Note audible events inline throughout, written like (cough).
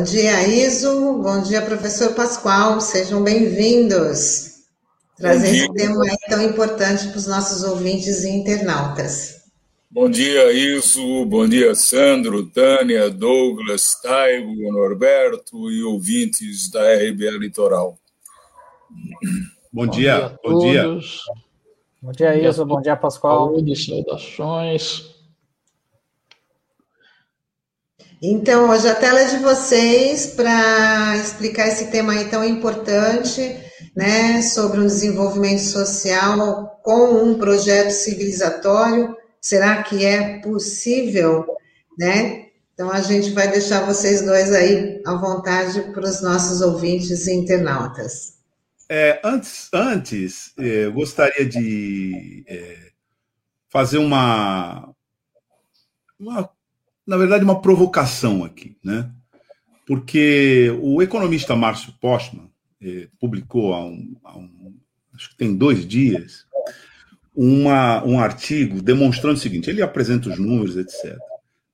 Bom dia, Iso. Bom dia, professor Pascoal. Sejam bem-vindos. Trazer esse tema tão importante para os nossos ouvintes e internautas. Bom dia, Iso. Bom dia, Sandro, Tânia, Douglas, Taigo, Norberto e ouvintes da RBA Litoral. Bom, bom dia, dia bom dia. Bom dia, Iso. Bom dia, Pascoal. Saúde, saudações. Então, hoje a tela é de vocês para explicar esse tema aí tão importante, né, sobre um desenvolvimento social com um projeto civilizatório. Será que é possível, né? Então a gente vai deixar vocês dois aí à vontade para os nossos ouvintes e internautas. É, antes, antes, é, eu gostaria de é, fazer uma, uma na verdade, uma provocação aqui, né? Porque o economista Márcio Postman eh, publicou há um, há um, acho que tem dois dias, uma, um artigo demonstrando o seguinte: ele apresenta os números, etc.,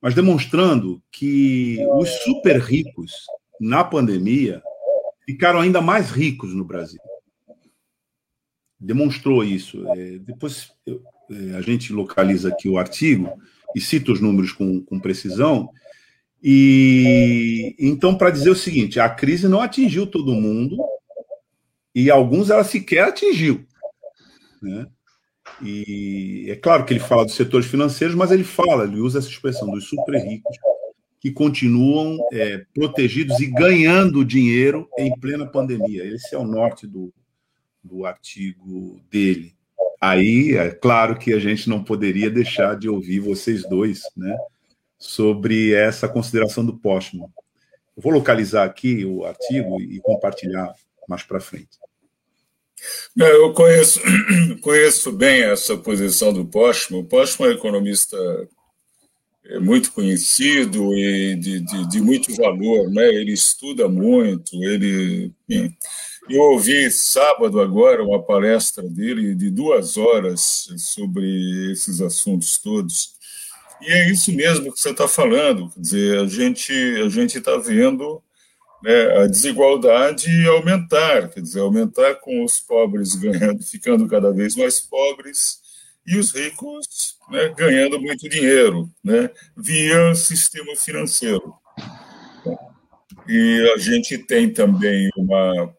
mas demonstrando que os super ricos na pandemia ficaram ainda mais ricos no Brasil. Demonstrou isso. É, depois eu, é, a gente localiza aqui o artigo e cita os números com, com precisão. E então, para dizer o seguinte, a crise não atingiu todo mundo e alguns ela sequer atingiu. Né? E é claro que ele fala dos setores financeiros, mas ele fala, ele usa essa expressão dos super ricos que continuam é, protegidos e ganhando dinheiro em plena pandemia. Esse é o norte do, do artigo dele. Aí, é claro que a gente não poderia deixar de ouvir vocês dois, né, sobre essa consideração do Postman. Eu vou localizar aqui o artigo e compartilhar mais para frente. Eu conheço, (clears throat) conheço bem essa posição do Postman. O Postman é economista é muito conhecido e de, de, de, muito valor, né? Ele estuda muito, ele eu ouvi sábado agora uma palestra dele de duas horas sobre esses assuntos todos. E é isso mesmo que você está falando, quer dizer, a gente a gente está vendo né, a desigualdade aumentar, quer dizer, aumentar com os pobres ganhando, (laughs) ficando cada vez mais pobres e os ricos né, ganhando muito dinheiro, né, via sistema financeiro. E a gente tem também uma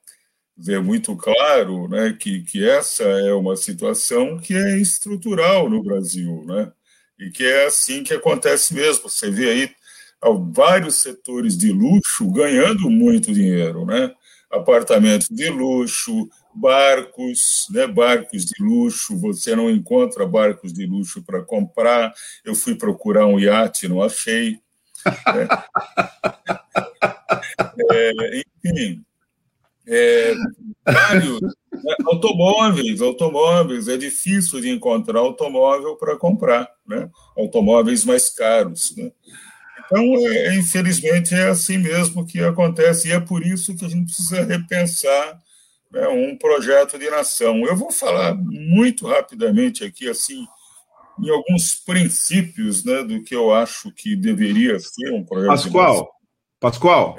ver muito claro né, que, que essa é uma situação que é estrutural no Brasil, né, e que é assim que acontece mesmo. Você vê aí vários setores de luxo ganhando muito dinheiro, né? Apartamentos de luxo, barcos, né? Barcos de luxo. Você não encontra barcos de luxo para comprar. Eu fui procurar um iate, não achei. Né? (laughs) é, enfim, é, vários né, automóveis, automóveis, é difícil de encontrar automóvel para comprar, né? automóveis mais caros. Né? Então, é, infelizmente, é assim mesmo que acontece, e é por isso que a gente precisa repensar né, um projeto de nação. Eu vou falar muito rapidamente aqui, assim, em alguns princípios né, do que eu acho que deveria ser um projeto Pascoal, de nação. Pascoal,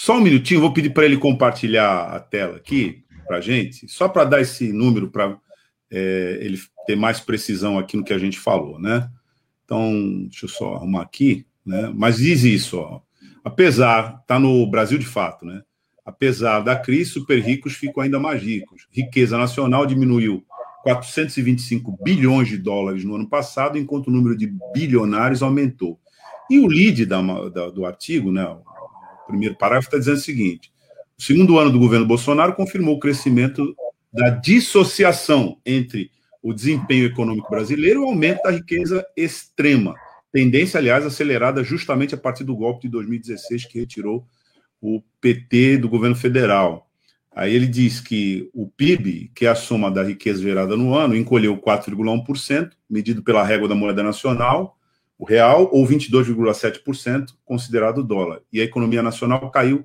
só um minutinho, vou pedir para ele compartilhar a tela aqui para a gente, só para dar esse número para é, ele ter mais precisão aqui no que a gente falou, né? Então, deixa eu só arrumar aqui, né? Mas diz isso, ó. Apesar, está no Brasil de fato, né? Apesar da crise, super ricos ficam ainda mais ricos. Riqueza nacional diminuiu 425 bilhões de dólares no ano passado, enquanto o número de bilionários aumentou. E o lead da, da, do artigo, né, primeiro parágrafo está dizendo o seguinte: o segundo ano do governo Bolsonaro confirmou o crescimento da dissociação entre o desempenho econômico brasileiro e o aumento da riqueza extrema. Tendência, aliás, acelerada justamente a partir do golpe de 2016, que retirou o PT do governo federal. Aí ele diz que o PIB, que é a soma da riqueza gerada no ano, encolheu 4,1%, medido pela régua da moeda nacional, o real, ou 22,7%, considerado dólar. E a economia nacional caiu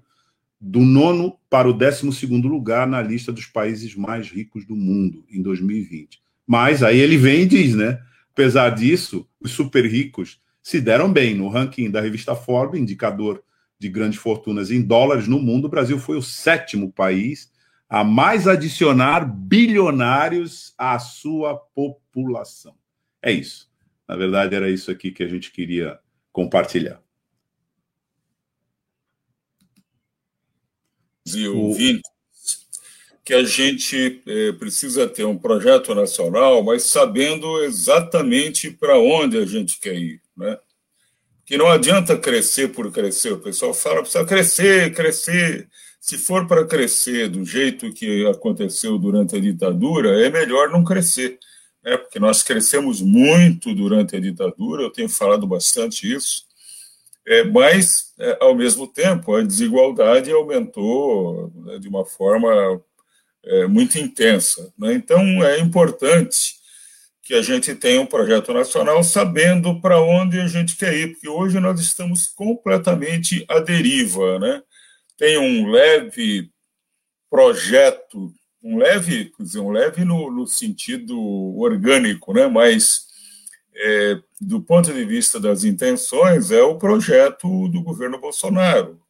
do nono para o décimo segundo lugar na lista dos países mais ricos do mundo em 2020. Mas aí ele vem e diz, né? Apesar disso, os super ricos se deram bem no ranking da revista Forbes, indicador de grandes fortunas em dólares no mundo, o Brasil foi o sétimo país a mais adicionar bilionários à sua população. É isso. Na verdade, era isso aqui que a gente queria compartilhar. E ouvintes, que a gente é, precisa ter um projeto nacional, mas sabendo exatamente para onde a gente quer ir, né? Que não adianta crescer por crescer. O pessoal fala precisa crescer, crescer. Se for para crescer do jeito que aconteceu durante a ditadura, é melhor não crescer, né? Porque nós crescemos muito durante a ditadura. Eu tenho falado bastante isso. É, mas, é, ao mesmo tempo, a desigualdade aumentou né, de uma forma é, muito intensa. Né? Então, é importante que a gente tenha um projeto nacional sabendo para onde a gente quer ir, porque hoje nós estamos completamente à deriva. Né? Tem um leve projeto, um leve, quer dizer, um leve no, no sentido orgânico, né? mas é, do ponto de vista das intenções, é o projeto do governo Bolsonaro,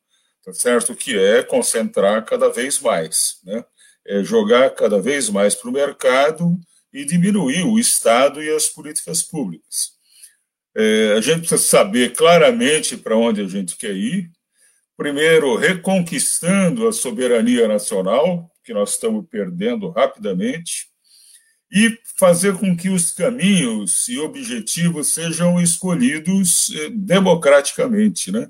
tá certo? Que é concentrar cada vez mais, né? é jogar cada vez mais para o mercado e diminuir o Estado e as políticas públicas. É, a gente precisa saber claramente para onde a gente quer ir. Primeiro, reconquistando a soberania nacional, que nós estamos perdendo rapidamente, e fazer com que os caminhos e objetivos sejam escolhidos eh, democraticamente, né?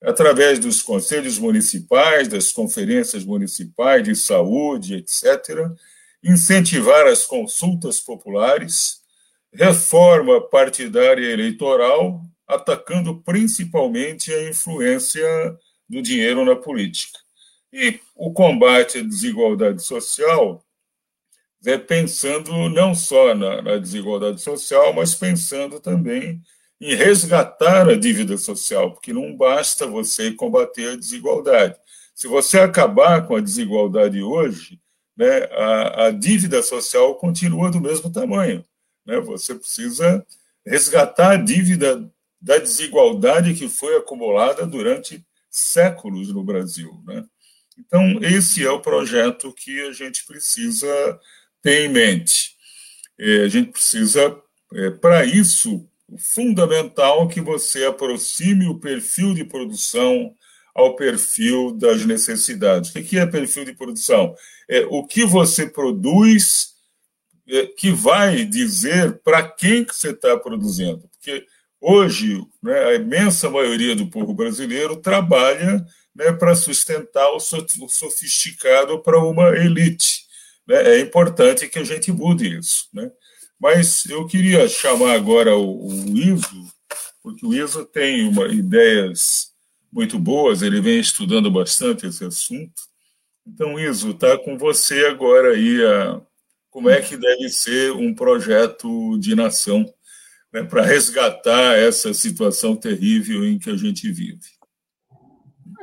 através dos conselhos municipais, das conferências municipais de saúde, etc., incentivar as consultas populares, reforma partidária eleitoral, atacando principalmente a influência do dinheiro na política. E o combate à desigualdade social é pensando não só na, na desigualdade social, mas pensando também em resgatar a dívida social, porque não basta você combater a desigualdade. Se você acabar com a desigualdade hoje, né, a, a dívida social continua do mesmo tamanho. Né? Você precisa resgatar a dívida da desigualdade que foi acumulada durante séculos no Brasil. Né? Então, esse é o projeto que a gente precisa ter em mente. É, a gente precisa, é, para isso, fundamental que você aproxime o perfil de produção ao perfil das necessidades. O que é perfil de produção? É o que você produz é, que vai dizer para quem que você está produzindo. Porque hoje né, a imensa maioria do povo brasileiro trabalha né, para sustentar o sofisticado para uma elite. Né? É importante que a gente mude isso. Né? Mas eu queria chamar agora o, o Iso, porque o Iso tem uma, ideias muito boas, ele vem estudando bastante esse assunto. Então, Iso, está com você agora aí a, como é que deve ser um projeto de nação né, para resgatar essa situação terrível em que a gente vive.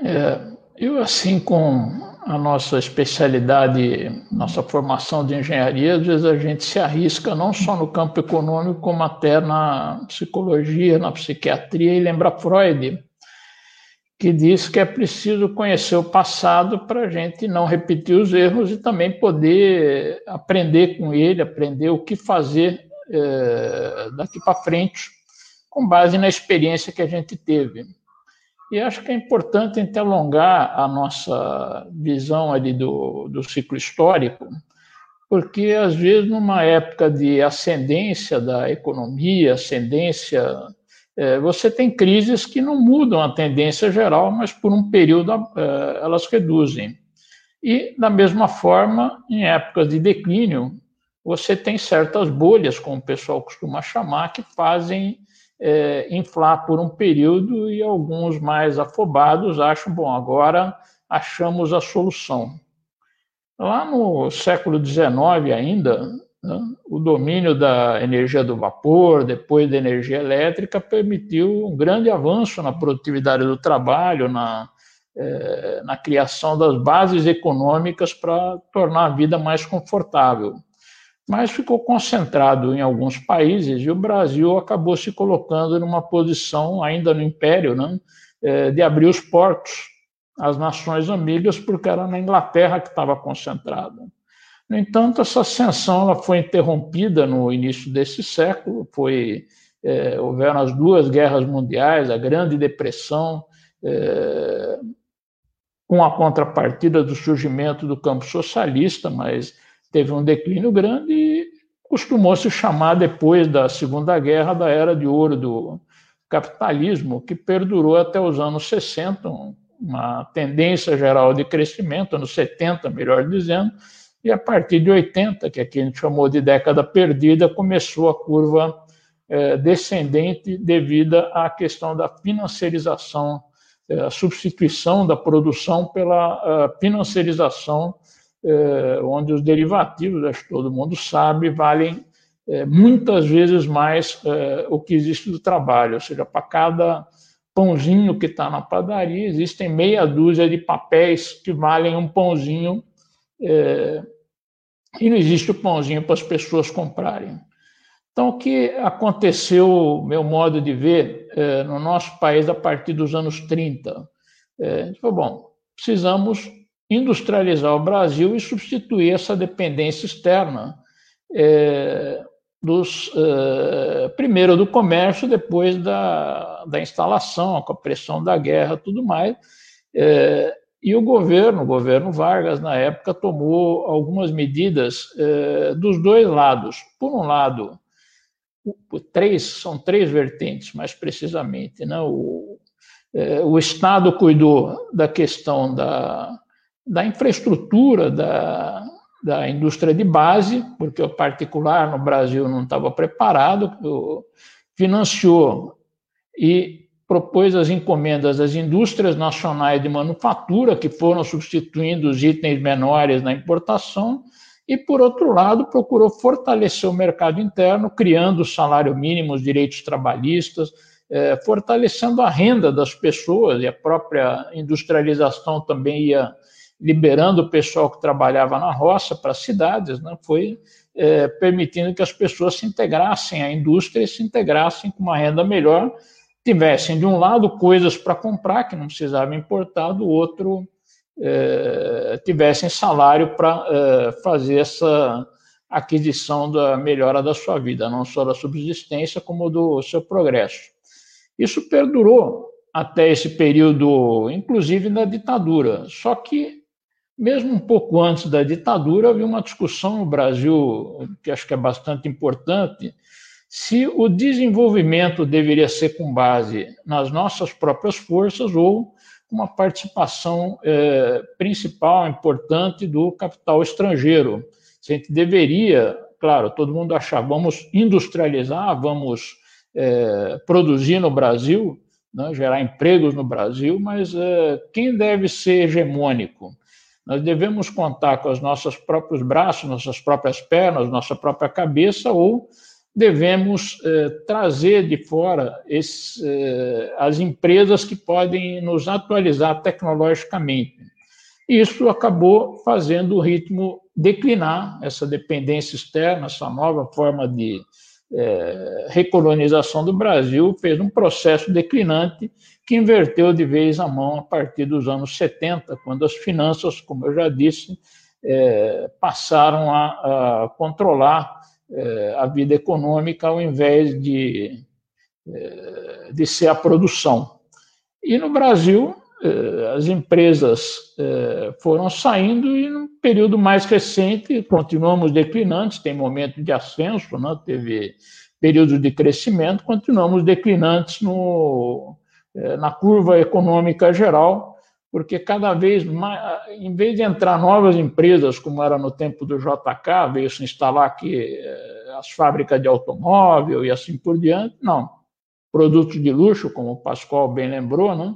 É, eu, assim, com a nossa especialidade, nossa formação de engenharia, às vezes a gente se arrisca não só no campo econômico, como até na psicologia, na psiquiatria, e lembra Freud, que diz que é preciso conhecer o passado para a gente não repetir os erros e também poder aprender com ele, aprender o que fazer é, daqui para frente, com base na experiência que a gente teve. E acho que é importante interlongar a nossa visão ali do, do ciclo histórico, porque às vezes numa época de ascendência da economia, ascendência, é, você tem crises que não mudam a tendência geral, mas por um período é, elas reduzem. E da mesma forma, em épocas de declínio, você tem certas bolhas, como o pessoal costuma chamar, que fazem é, inflar por um período e alguns mais afobados acham, bom, agora achamos a solução. Lá no século XIX ainda, né, o domínio da energia do vapor, depois da energia elétrica, permitiu um grande avanço na produtividade do trabalho, na, é, na criação das bases econômicas para tornar a vida mais confortável mas ficou concentrado em alguns países e o Brasil acabou se colocando numa posição, ainda no Império, né, é, de abrir os portos às nações amigas, porque era na Inglaterra que estava concentrada. No entanto, essa ascensão ela foi interrompida no início desse século, foi, é, houveram as duas guerras mundiais, a Grande Depressão, é, com a contrapartida do surgimento do campo socialista, mas teve um declínio grande e costumou se chamar depois da Segunda Guerra da Era de Ouro do capitalismo, que perdurou até os anos 60, uma tendência geral de crescimento, anos 70, melhor dizendo, e a partir de 80, que aqui a gente chamou de década perdida, começou a curva eh, descendente devido à questão da financiarização é, a substituição da produção pela financiarização, é, onde os derivativos, acho que todo mundo sabe, valem é, muitas vezes mais o que existe do trabalho, ou seja, para cada pãozinho que está na padaria, existem meia dúzia de papéis que valem um pãozinho, e não existe o pãozinho para as pessoas comprarem. Então, o que aconteceu, meu modo de ver, no nosso país a partir dos anos 30? É, a gente falou, bom, precisamos industrializar o Brasil e substituir essa dependência externa é, dos, é, primeiro do comércio, depois da, da instalação, com a pressão da guerra tudo mais. É, e o governo, o governo Vargas, na época, tomou algumas medidas é, dos dois lados. Por um lado, três, são três vertentes, mais precisamente. Né? O, é, o Estado cuidou da questão da, da infraestrutura da, da indústria de base, porque o particular no Brasil não estava preparado, financiou e propôs as encomendas das indústrias nacionais de manufatura, que foram substituindo os itens menores na importação, e, por outro lado, procurou fortalecer o mercado interno, criando o salário mínimo, os direitos trabalhistas, é, fortalecendo a renda das pessoas, e a própria industrialização também ia liberando o pessoal que trabalhava na roça para as cidades, né? foi é, permitindo que as pessoas se integrassem à indústria e se integrassem com uma renda melhor, tivessem, de um lado, coisas para comprar, que não precisavam importar, do outro, é, tivessem salário para é, fazer essa aquisição da melhora da sua vida, não só da subsistência, como do seu progresso. Isso perdurou até esse período, inclusive na ditadura. Só que, mesmo um pouco antes da ditadura, havia uma discussão no Brasil, que acho que é bastante importante, se o desenvolvimento deveria ser com base nas nossas próprias forças ou uma participação é, principal, importante do capital estrangeiro. A gente deveria, claro, todo mundo achar, vamos industrializar, vamos é, produzir no Brasil, né, gerar empregos no Brasil, mas é, quem deve ser hegemônico? Nós devemos contar com os nossos próprios braços, nossas próprias pernas, nossa própria cabeça, ou devemos eh, trazer de fora esse, eh, as empresas que podem nos atualizar tecnologicamente. Isso acabou fazendo o ritmo declinar, essa dependência externa, essa nova forma de eh, recolonização do Brasil, fez um processo declinante que inverteu de vez a mão a partir dos anos 70, quando as finanças, como eu já disse, eh, passaram a, a controlar é, a vida econômica ao invés de, é, de ser a produção. E no Brasil, é, as empresas foram saindo e no período mais recente continuamos declinantes, tem momento de ascenso, né? teve período de crescimento, continuamos declinantes no, na curva econômica geral, porque cada vez mais, em vez de entrar novas empresas, como era no tempo do JK, veio se instalar aqui eh, as fábricas de automóvel e assim por diante, não. Produtos de luxo, como o Pascoal bem lembrou, né?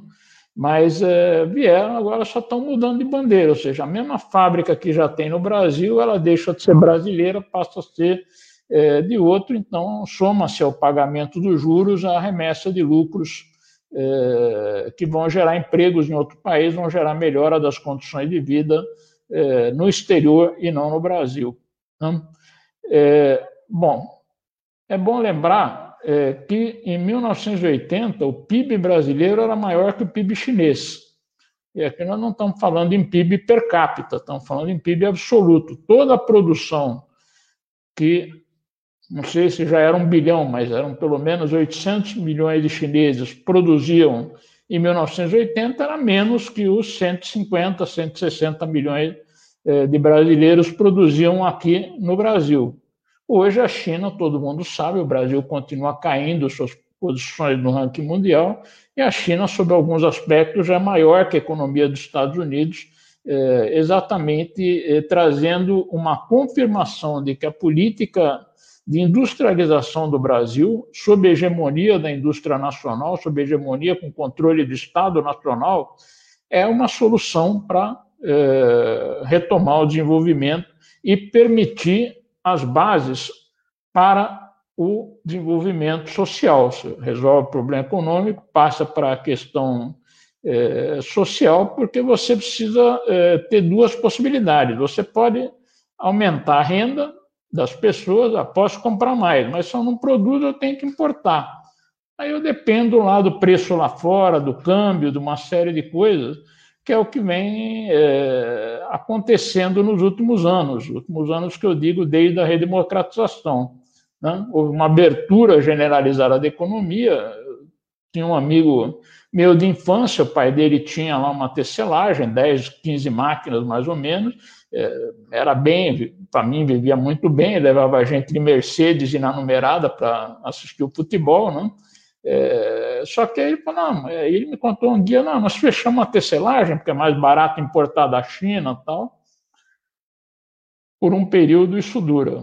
Mas é, vieram, agora só estão mudando de bandeira, ou seja, a mesma fábrica que já tem no Brasil, ela deixa de ser brasileira, passa a ser é, de outro, então soma-se ao pagamento dos juros a remessa de lucros é, que vão gerar empregos em outro país, vão gerar melhora das condições de vida no exterior e não no Brasil. Né? Bom, é bom lembrar é, que em 1980 o PIB brasileiro era maior que o PIB chinês. E aqui nós não estamos falando em PIB per capita, estamos falando em PIB absoluto. Toda a produção que, não sei se já era um bilhão, mas eram pelo menos 800 milhões de chineses produziam em 1980, era menos que os 150, 160 milhões eh, de brasileiros produziam aqui no Brasil. Hoje a China, todo mundo sabe, o Brasil continua caindo suas posições no ranking mundial, e a China, sob alguns aspectos, é maior que a economia dos Estados Unidos, é, exatamente é, trazendo uma confirmação de que a política de industrialização do Brasil, sob hegemonia da indústria nacional, sob hegemonia com controle do Estado nacional, é uma solução para é, retomar o desenvolvimento e permitir as bases para o desenvolvimento social. Você resolve o problema econômico, passa para a questão é, social, porque você precisa é, ter duas possibilidades. Você pode aumentar a renda das pessoas, posso comprar mais, mas se eu não eu tenho que importar. Aí eu dependo lá do preço lá fora, do câmbio, de uma série de coisas, que é o que vem é, acontecendo nos últimos anos, últimos anos que eu digo desde a redemocratização. Né? Houve uma abertura generalizada da economia. Tinha um amigo meu de infância, o pai dele tinha lá uma tecelagem, 10, 15 máquinas mais ou menos. É, era bem, para mim, vivia muito bem, levava a gente de Mercedes e na numerada para assistir o futebol, né? É, só que ele falou, não, é, ele me contou um dia, não, nós fechamos a tecelagem, porque é mais barato importar da China tal. Por um período isso dura.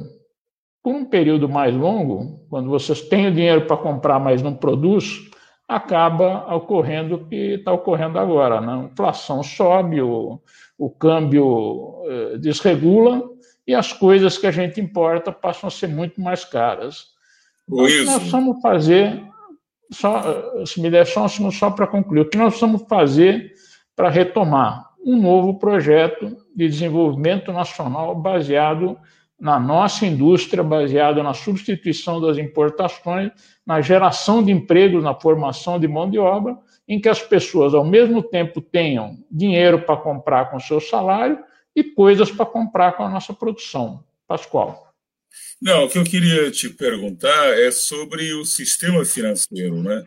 Por um período mais longo, quando vocês têm o dinheiro para comprar, mas não produz, acaba ocorrendo o que está ocorrendo agora. Né? A inflação sobe, o, o câmbio eh, desregula e as coisas que a gente importa passam a ser muito mais caras. Então, o que nós vamos fazer, só, se me der só um só para concluir, o que nós vamos fazer para retomar um novo projeto de desenvolvimento nacional baseado na nossa indústria, baseada na substituição das importações, na geração de empregos, na formação de mão de obra, em que as pessoas, ao mesmo tempo, tenham dinheiro para comprar com seu salário e coisas para comprar com a nossa produção. Pascoal. Não, o que eu queria te perguntar é sobre o sistema financeiro, né?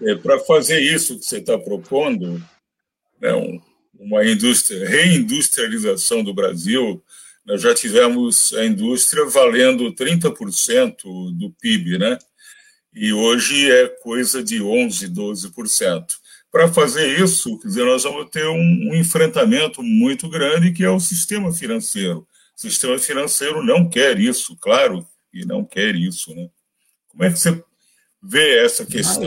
É, para fazer isso que você está propondo, né, uma indústria, reindustrialização do Brasil, nós já tivemos a indústria valendo 30% do PIB, né? E hoje é coisa de 11%, 12%. Para fazer isso, quer dizer, nós vamos ter um, um enfrentamento muito grande que é o sistema financeiro. O sistema financeiro não quer isso, claro, e não quer isso, né? Como é que você vê essa questão?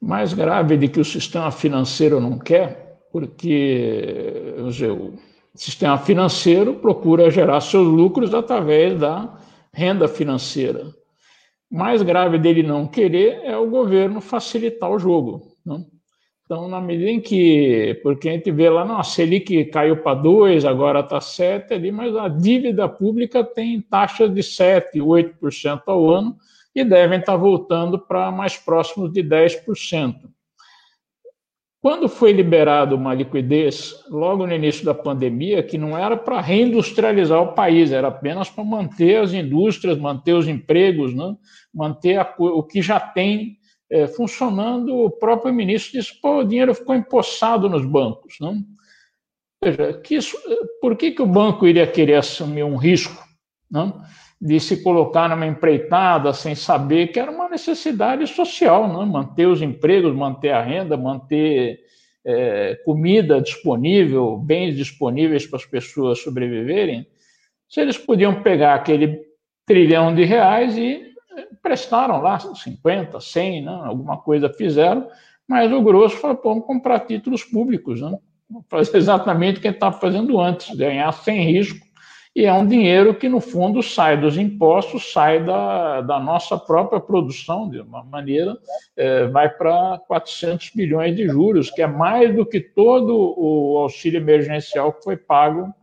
Mais, grave de que o sistema financeiro não quer, porque dizer, o sistema financeiro procura gerar seus lucros através da renda financeira. Mais grave dele não querer é o governo facilitar o jogo. Não? Então, na medida em que, porque a gente vê lá, não, a Selic caiu para 2, agora está 7 ali, mas a dívida pública tem taxas de 7, 8% ao ano e devem estar tá voltando para mais próximos de 10%. Quando foi liberado uma liquidez, logo no início da pandemia, que não era para reindustrializar o país, era apenas para manter as indústrias, manter os empregos, né? manter a, o que já tem é, funcionando, o próprio ministro disse: pô, o dinheiro ficou empossado nos bancos. Não? Né? Veja, que isso, por que, que o banco iria querer assumir um risco? Não? Né? de se colocar numa empreitada sem saber que era uma necessidade social, né? manter os empregos, manter a renda, manter é, comida disponível, bens disponíveis para as pessoas sobreviverem. Se eles podiam pegar aquele trilhão de reais e prestaram lá 50, 100, né? alguma coisa fizeram, mas o grosso falou, vamos comprar títulos públicos, né? fazer exatamente o que estava fazendo antes, ganhar sem risco e é um dinheiro que, no fundo, sai dos impostos, sai da, da nossa própria produção, de uma maneira, é, vai para 400 bilhões de juros, que é mais do que todo o auxílio emergencial que foi pago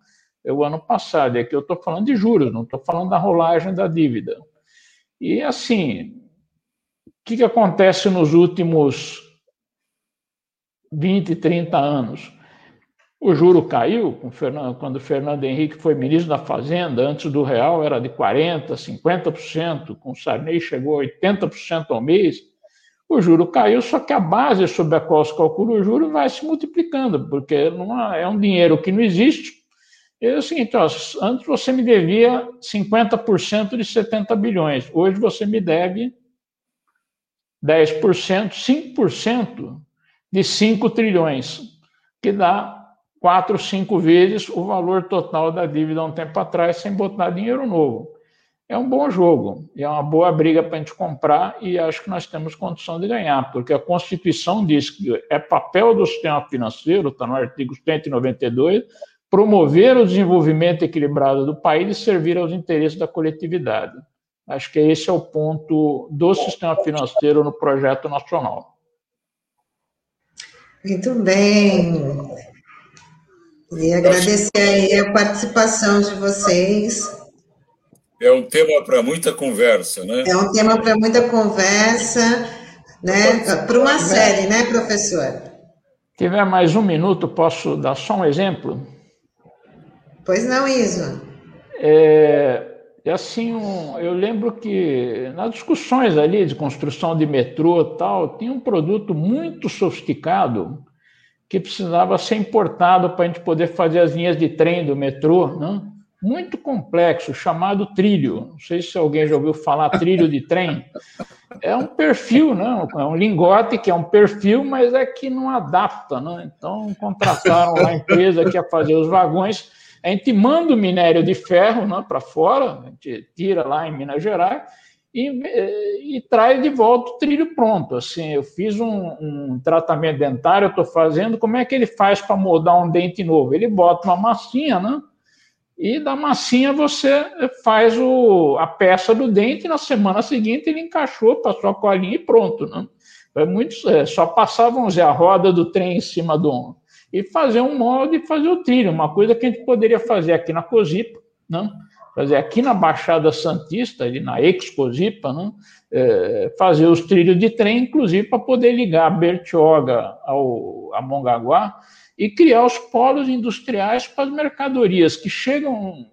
o ano passado. E aqui eu estou falando de juros, não estou falando da rolagem da dívida. E, assim, que, que acontece nos últimos 20, 30 anos? O juro caiu quando o Fernando Henrique foi ministro da Fazenda, antes do real era de 40%, 50%, com o Sarney chegou a 80% ao mês. O juro caiu, só que a base sobre a qual se calcula o juro vai se multiplicando, porque é um dinheiro que não existe. É o seguinte, ó, antes você me devia 50% de 70 bilhões, hoje você me deve 10%, 5% de 5 trilhões, que dá quatro, cinco vezes o valor total da dívida há um tempo atrás, sem botar dinheiro novo. É um bom jogo, é uma boa briga para a gente comprar e acho que nós temos condição de ganhar, porque a Constituição diz que é papel do sistema financeiro, está no artigo 192, promover o desenvolvimento equilibrado do país e servir aos interesses da coletividade. Acho que esse é o ponto do sistema financeiro no projeto nacional. Muito bem. E agradecer aí a participação de vocês. É um tema para muita conversa, né? É um tema para muita conversa, né? Para uma série, né, professor? Se tiver mais um minuto, posso dar só um exemplo? Pois não, Iso. É, é assim, um, eu lembro que nas discussões ali de construção de metrô tal, tinha um produto muito sofisticado que precisava ser importado para a gente poder fazer as linhas de trem do metrô, né? muito complexo, chamado trilho. Não sei se alguém já ouviu falar trilho de trem. É um perfil, não? é um lingote que é um perfil, mas é que não adapta. Né? Então, contrataram a empresa que ia fazer os vagões. A gente manda o minério de ferro né, para fora, a gente tira lá em Minas Gerais, e, e traz de volta o trilho pronto. Assim, eu fiz um, um tratamento dentário, estou fazendo, como é que ele faz para moldar um dente novo? Ele bota uma massinha, né? E da massinha você faz o, a peça do dente, na semana seguinte ele encaixou, passou a colinha e pronto. Né? É muito, é, só passavam a roda do trem em cima do e fazer um molde e fazer o trilho, uma coisa que a gente poderia fazer aqui na Cosipa, né? fazer aqui na Baixada Santista, ali na Excosipa, né, é, fazer os trilhos de trem, inclusive para poder ligar Bertioga ao a Mongaguá e criar os polos industriais para as mercadorias que chegam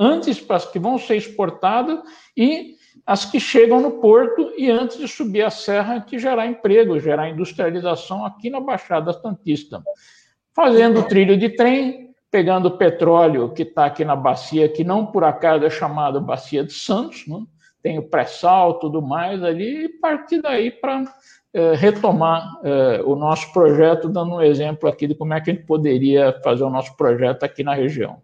antes para as que vão ser exportadas e as que chegam no porto e antes de subir a serra que gerar emprego, gerar industrialização aqui na Baixada Santista. Fazendo trilho de trem, pegando o petróleo que está aqui na bacia, que não por acaso é chamada Bacia de Santos, né? tem o pré-sal, tudo mais ali, e partir daí para é, retomar é, o nosso projeto, dando um exemplo aqui de como é que a gente poderia fazer o nosso projeto aqui na região.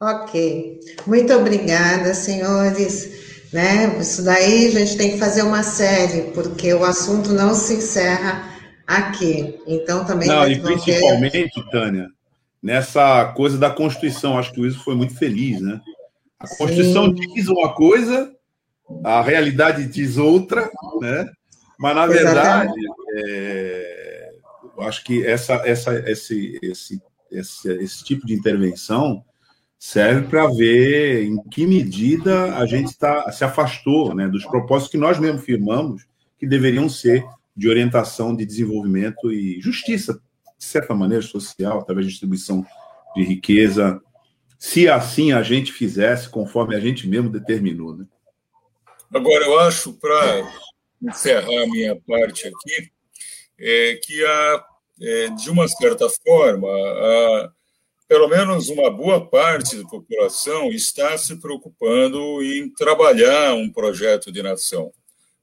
Ok, muito obrigada, senhores. Né? Isso daí a gente tem que fazer uma série, porque o assunto não se encerra aqui. Então também. Não, e principalmente, ter... Tânia, nessa coisa da Constituição. Acho que o Iso foi muito feliz, né? A Constituição Sim. diz uma coisa, a realidade diz outra, né? Mas, na verdade, é, eu acho que essa, essa, esse, esse, esse, esse tipo de intervenção serve para ver em que medida a gente tá, se afastou né, dos propósitos que nós mesmos firmamos que deveriam ser de orientação de desenvolvimento e justiça de certa maneira, social, através de distribuição de riqueza, se assim a gente fizesse conforme a gente mesmo determinou. Né? Agora, eu acho, para encerrar a minha parte aqui, é que, a, é, de uma certa forma, a, pelo menos uma boa parte da população está se preocupando em trabalhar um projeto de nação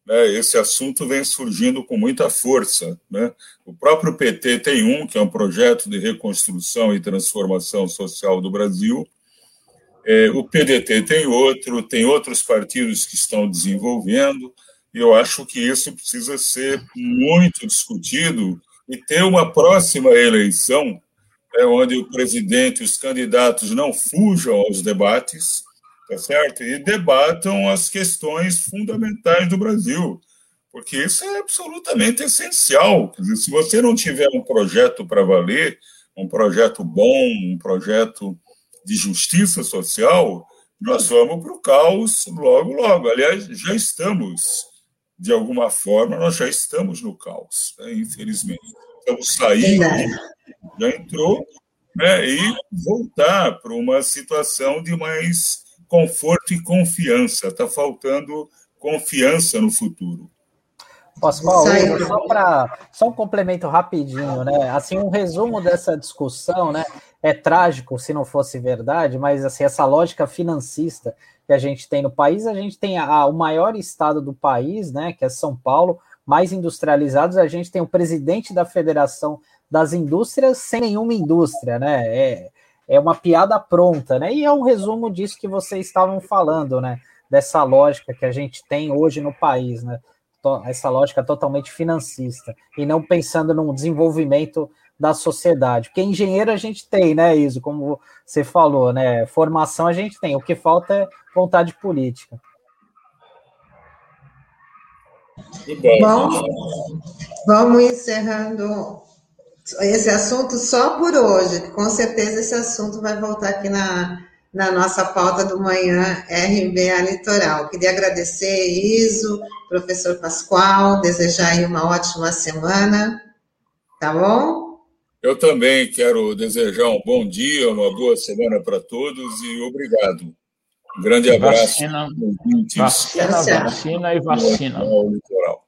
né, esse assunto vem surgindo com muita força. Né? O próprio PT tem um, que é um projeto de reconstrução e transformação social do Brasil. É, o PDT tem outro, tem outros partidos que estão desenvolvendo, e eu acho que isso precisa ser muito discutido e ter uma próxima eleição é, onde o presidente e os candidatos não fujam aos debates, tá certo? E debatam as questões fundamentais do Brasil, porque isso é absolutamente essencial. Dizer, se você não tiver um projeto para valer, um projeto bom, um projeto de justiça social, nós vamos para o caos logo, logo. Aliás, já estamos de alguma forma, nós já estamos no caos, né, infelizmente. Estamos saindo, já entrou, né, e voltar para uma situação de mais conforto e confiança. Está faltando confiança no futuro. Pascoal, só para só um complemento rapidinho, né? Assim, um resumo dessa discussão, né? É trágico se não fosse verdade, mas assim, essa lógica financista que a gente tem no país, a gente tem a, o maior estado do país, né? Que é São Paulo, mais industrializados, a gente tem o presidente da Federação das Indústrias sem nenhuma indústria, né? É, é uma piada pronta, né? E é um resumo disso que vocês estavam falando, né? Dessa lógica que a gente tem hoje no país, né? Essa lógica totalmente financista e não pensando no desenvolvimento da sociedade. Porque engenheiro a gente tem, né, Iso? Como você falou, né? Formação a gente tem. O que falta é vontade política. Bom, vamos encerrando esse assunto só por hoje. Com certeza esse assunto vai voltar aqui na, na nossa pauta do manhã RBA Litoral. Queria agradecer, Iso, professor Pascoal, desejar aí uma ótima semana. Tá bom? Eu também quero desejar um bom dia, uma boa semana para todos e obrigado. Um grande abraço. Vacina, vacina, vacina e vacina. Litoral.